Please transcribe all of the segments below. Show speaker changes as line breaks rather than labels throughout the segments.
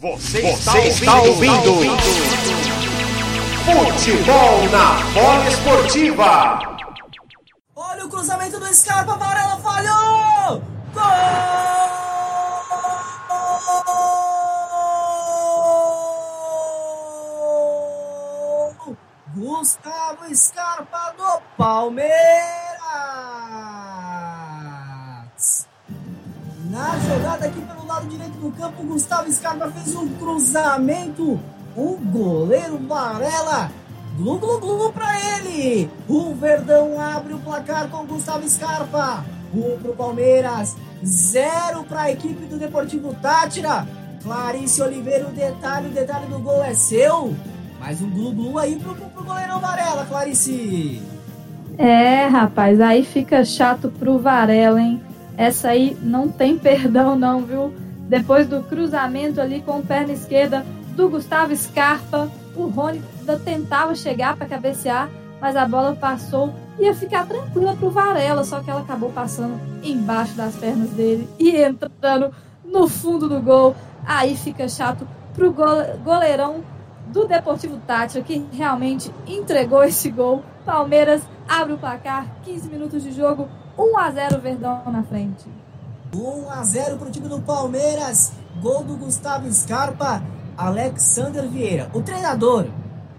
Você, Você está, ouvindo, está ouvindo. Futebol na bola esportiva.
Olha o cruzamento do Scarpa, Varela falhou! Gol! Gustavo Scarpa do Palmeiras! Na jogada aqui pelo lado direito do campo, Gustavo Scarpa fez um cruzamento. O goleiro Varela Glu, glu, glu pra ele! O Verdão abre o placar com Gustavo Scarpa. Um pro Palmeiras, zero pra equipe do Deportivo Tátira. Clarice Oliveira, o detalhe, o detalhe do gol é seu. Mais um glu, glu aí pro, pro, pro goleirão Varela, Clarice.
É, rapaz, aí fica chato pro Varela, hein? Essa aí não tem perdão, não, viu? Depois do cruzamento ali com perna esquerda do Gustavo Scarpa, o Rony tentava chegar para cabecear, mas a bola passou. Ia ficar tranquila pro Varela, só que ela acabou passando embaixo das pernas dele e entrando no fundo do gol. Aí fica chato pro goleirão do Deportivo Tátira, que realmente entregou esse gol. Palmeiras abre o placar, 15 minutos de jogo, 1 a 0 Verdão na frente.
1 a 0 pro time do Palmeiras. Gol do Gustavo Scarpa. Alexander Vieira, o treinador,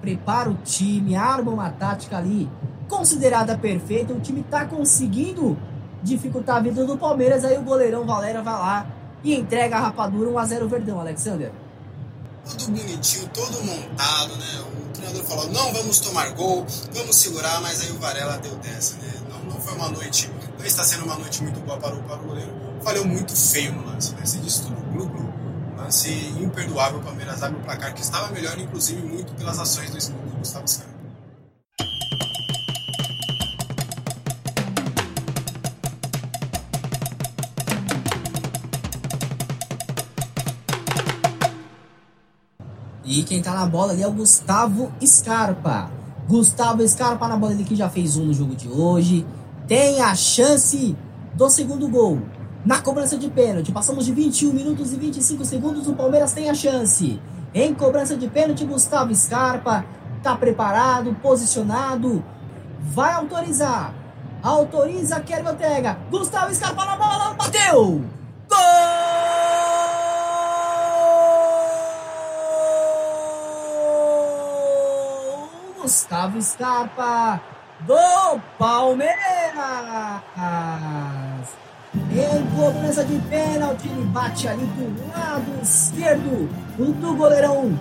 prepara o time, arma uma tática ali considerada perfeita. O time está conseguindo dificultar a vida do Palmeiras. Aí o goleirão Valera vai lá e entrega a rapadura 1 a 0 Verdão, Alexander.
Tudo bonitinho, todo montado, né? O treinador falou: não vamos tomar gol, vamos segurar, mas aí o Varela deu dessa, né? Não, não foi uma noite, não está sendo uma noite muito boa para o, para o goleiro. Falhou muito feio no lance, né? Se destruiu, glu, glu lance imperdoável, o Palmeiras abre o placar que estava melhor, inclusive muito pelas ações do, do Gustavo Scarpa.
E quem tá na bola ali é o Gustavo Scarpa. Gustavo Scarpa na bola, ele que já fez um no jogo de hoje. Tem a chance do segundo gol na cobrança de pênalti. Passamos de 21 minutos e 25 segundos. O Palmeiras tem a chance. Em cobrança de pênalti, Gustavo Scarpa está preparado, posicionado. Vai autorizar. Autoriza Kelvin Ortega. Gustavo Scarpa na bola, bateu! Gol! Gustavo Scarpa do Palmeiras. Em cobrança de pênalti, ele bate ali do lado esquerdo do goleirão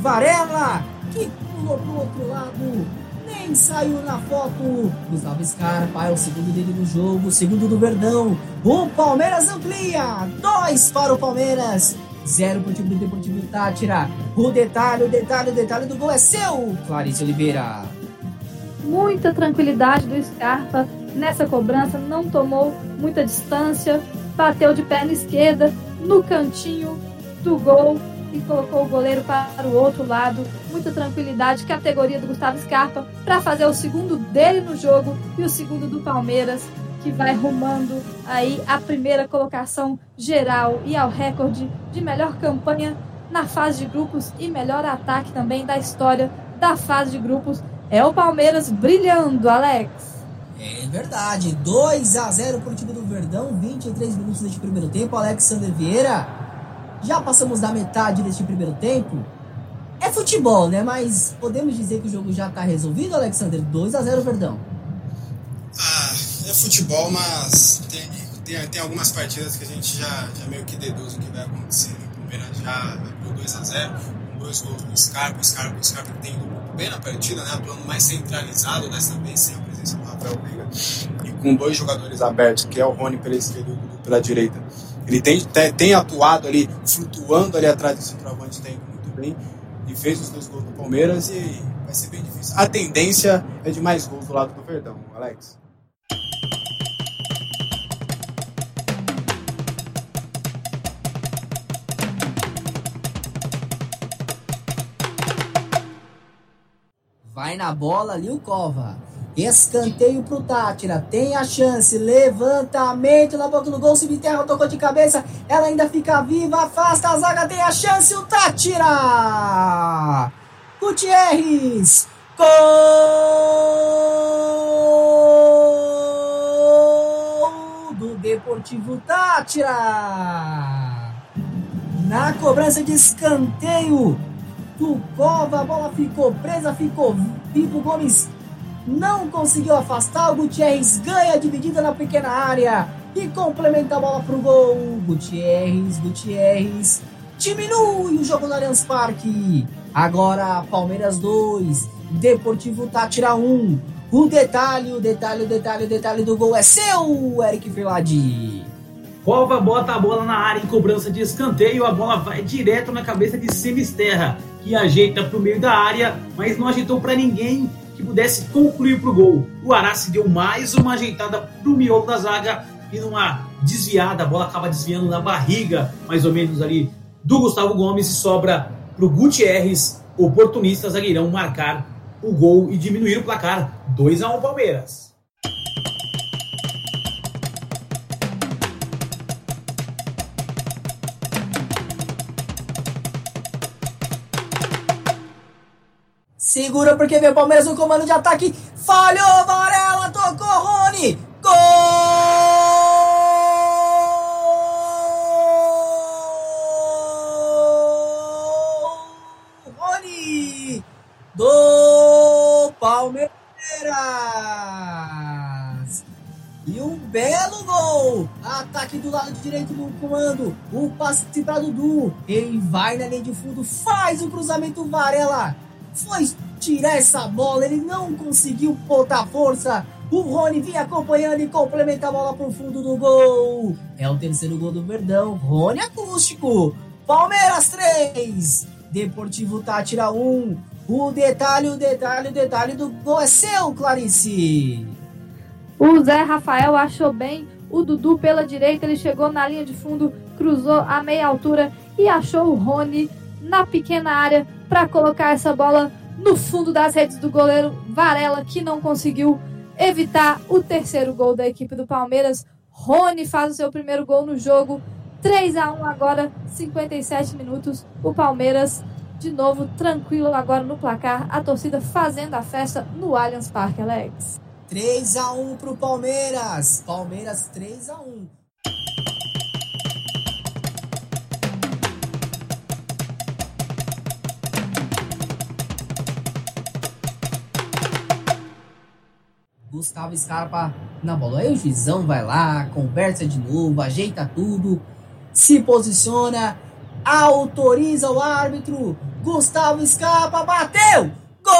Varela, que pulou pro outro lado, nem saiu na foto. Gustavo Scarpa é o segundo dele no jogo, segundo do Verdão. O Palmeiras amplia, dois para o Palmeiras, zero para o time do Deportivo Tátira. O detalhe, o detalhe, o detalhe do gol é seu, Clarice Oliveira.
Muita tranquilidade do Scarpa nessa cobrança, não tomou muita distância, bateu de perna esquerda no cantinho do gol e colocou o goleiro para o outro lado. Muita tranquilidade, categoria do Gustavo Scarpa, para fazer o segundo dele no jogo e o segundo do Palmeiras, que vai rumando aí a primeira colocação geral e ao recorde de melhor campanha na fase de grupos e melhor ataque também da história da fase de grupos. É o Palmeiras brilhando, Alex.
É verdade. 2 a 0 para o time do Verdão. 23 minutos deste primeiro tempo. Alexander Vieira. Já passamos da metade deste primeiro tempo. É futebol, né? Mas podemos dizer que o jogo já está resolvido, Alexander? 2 a 0 Verdão.
Ah, é futebol, mas tem, tem, tem, algumas partidas que a gente já, já meio que deduz o que vai acontecer. O Palmeiras já abriu 2 a 0 com dois gols do Scarpa. O Scarpa, o Scarpa tem ido bem na partida, né? Atuando mais centralizado dessa vez, sem a presença do Rafael Veiga. E com dois jogadores abertos, que é o Rony pela esquerda e o pela direita. Ele tem, tem, tem, atuado ali, flutuando ali atrás do centroavante, tem muito bem. E fez os dois gols do Palmeiras e vai ser bem difícil. A tendência é de mais gols do lado do Verdão, Alex.
Vai na bola ali o Cova. Escanteio pro Tátira. Tem a chance. Levantamento na boca do gol. Cemitério tocou de cabeça. Ela ainda fica viva. Afasta a zaga. Tem a chance. O Tátira. Gutierrez. Gol do Deportivo Tátira. Na cobrança de escanteio. Tukova, a bola ficou presa, ficou vivo. Gomes não conseguiu afastar. O Gutierrez ganha dividida na pequena área e complementa a bola para o gol. Gutierrez, Gutierrez diminui o jogo no Allianz Parque. Agora Palmeiras 2, Deportivo Tátira 1. O detalhe, o detalhe, o detalhe, o detalhe do gol é seu, Eric Filadi.
Cova bota a bola na área em cobrança de escanteio, a bola vai direto na cabeça de Semisterra, que ajeita para o meio da área, mas não ajeitou para ninguém que pudesse concluir para o gol. O Arace deu mais uma ajeitada para o miolo da zaga e numa desviada, a bola acaba desviando na barriga, mais ou menos ali, do Gustavo Gomes e sobra para o Gutierrez, oportunista zagueirão, marcar o gol e diminuir o placar. 2 a 1 Palmeiras.
Segura porque vem o Palmeiras no comando de ataque. Falhou, Varela, tocou Rony. Gol! Rony do Palmeiras. E um belo gol! Ataque do lado direito do comando. O passe para Dudu. Ele vai na linha de fundo, faz o cruzamento Varela foi tirar essa bola, ele não conseguiu botar força. O Rony vinha acompanhando e complementa a bola pro fundo do gol. É o terceiro gol do Verdão. Rony acústico. Palmeiras 3. Deportivo Tátira 1. O detalhe, o detalhe, o detalhe do gol é seu, Clarice.
O Zé Rafael achou bem o Dudu pela direita. Ele chegou na linha de fundo, cruzou a meia altura e achou o Rony na pequena área para colocar essa bola no fundo das redes do goleiro Varela, que não conseguiu evitar o terceiro gol da equipe do Palmeiras. Rony faz o seu primeiro gol no jogo. 3 a 1 agora, 57 minutos. O Palmeiras de novo tranquilo agora no placar. A torcida fazendo a festa no Allianz Parque, Alex.
3 a 1 pro Palmeiras. Palmeiras 3 a 1. Gustavo Scarpa na bola. Aí o Juizão vai lá, conversa de novo, ajeita tudo, se posiciona, autoriza o árbitro. Gustavo Scarpa bateu! Gol!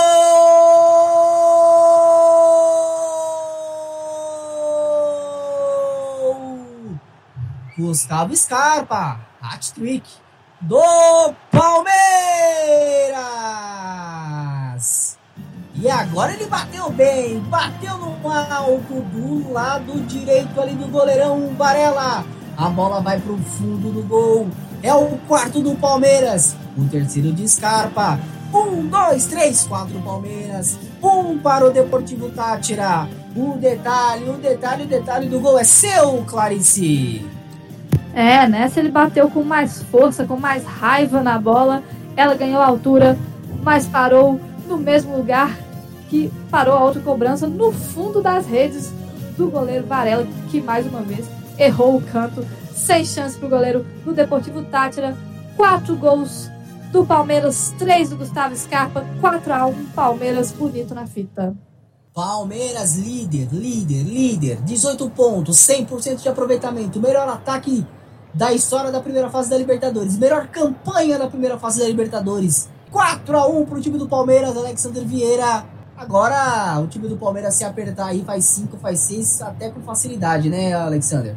Gustavo Scarpa, hat-trick do Palmeiras! E agora ele bateu bem, bateu no alto do lado direito ali do goleirão Varela. A bola vai pro fundo do gol. É o quarto do Palmeiras. O terceiro de Scarpa. Um, dois, três, quatro Palmeiras. Um para o Deportivo Tátira. O detalhe, o detalhe, o detalhe do gol é seu, Clarice.
É, nessa ele bateu com mais força, com mais raiva na bola. Ela ganhou altura, mas parou no mesmo lugar que parou a outra cobrança no fundo das redes do goleiro Varela, que mais uma vez errou o canto. Sem chance para o goleiro do Deportivo Tátira. Quatro gols do Palmeiras, três do Gustavo Scarpa, 4 a 1 Palmeiras bonito na fita.
Palmeiras líder, líder, líder, 18 pontos, 100% de aproveitamento, melhor ataque da história da primeira fase da Libertadores, melhor campanha da primeira fase da Libertadores. 4 a 1 para o time do Palmeiras, Alexander Vieira Agora, o time do Palmeiras se apertar aí, faz 5, faz 6, até com facilidade, né, Alexander?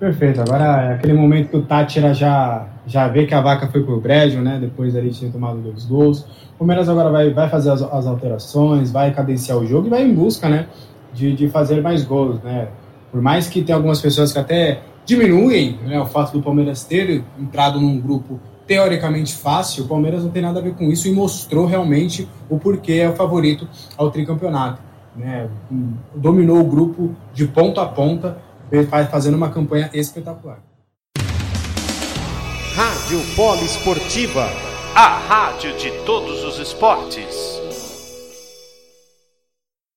Perfeito. Agora é aquele momento que o Tátira já, já vê que a vaca foi pro brejo, né? Depois ali ter tomado dois gols. O Palmeiras agora vai, vai fazer as, as alterações, vai cadenciar o jogo e vai em busca, né? De, de fazer mais gols, né? Por mais que tenha algumas pessoas que até diminuem né, o fato do Palmeiras ter entrado num grupo teoricamente fácil, o Palmeiras não tem nada a ver com isso e mostrou realmente o porquê é o favorito ao tricampeonato.
Né? Dominou o grupo de ponta a ponta, fazendo uma campanha espetacular.
Rádio Polo Esportiva, a rádio de todos os esportes.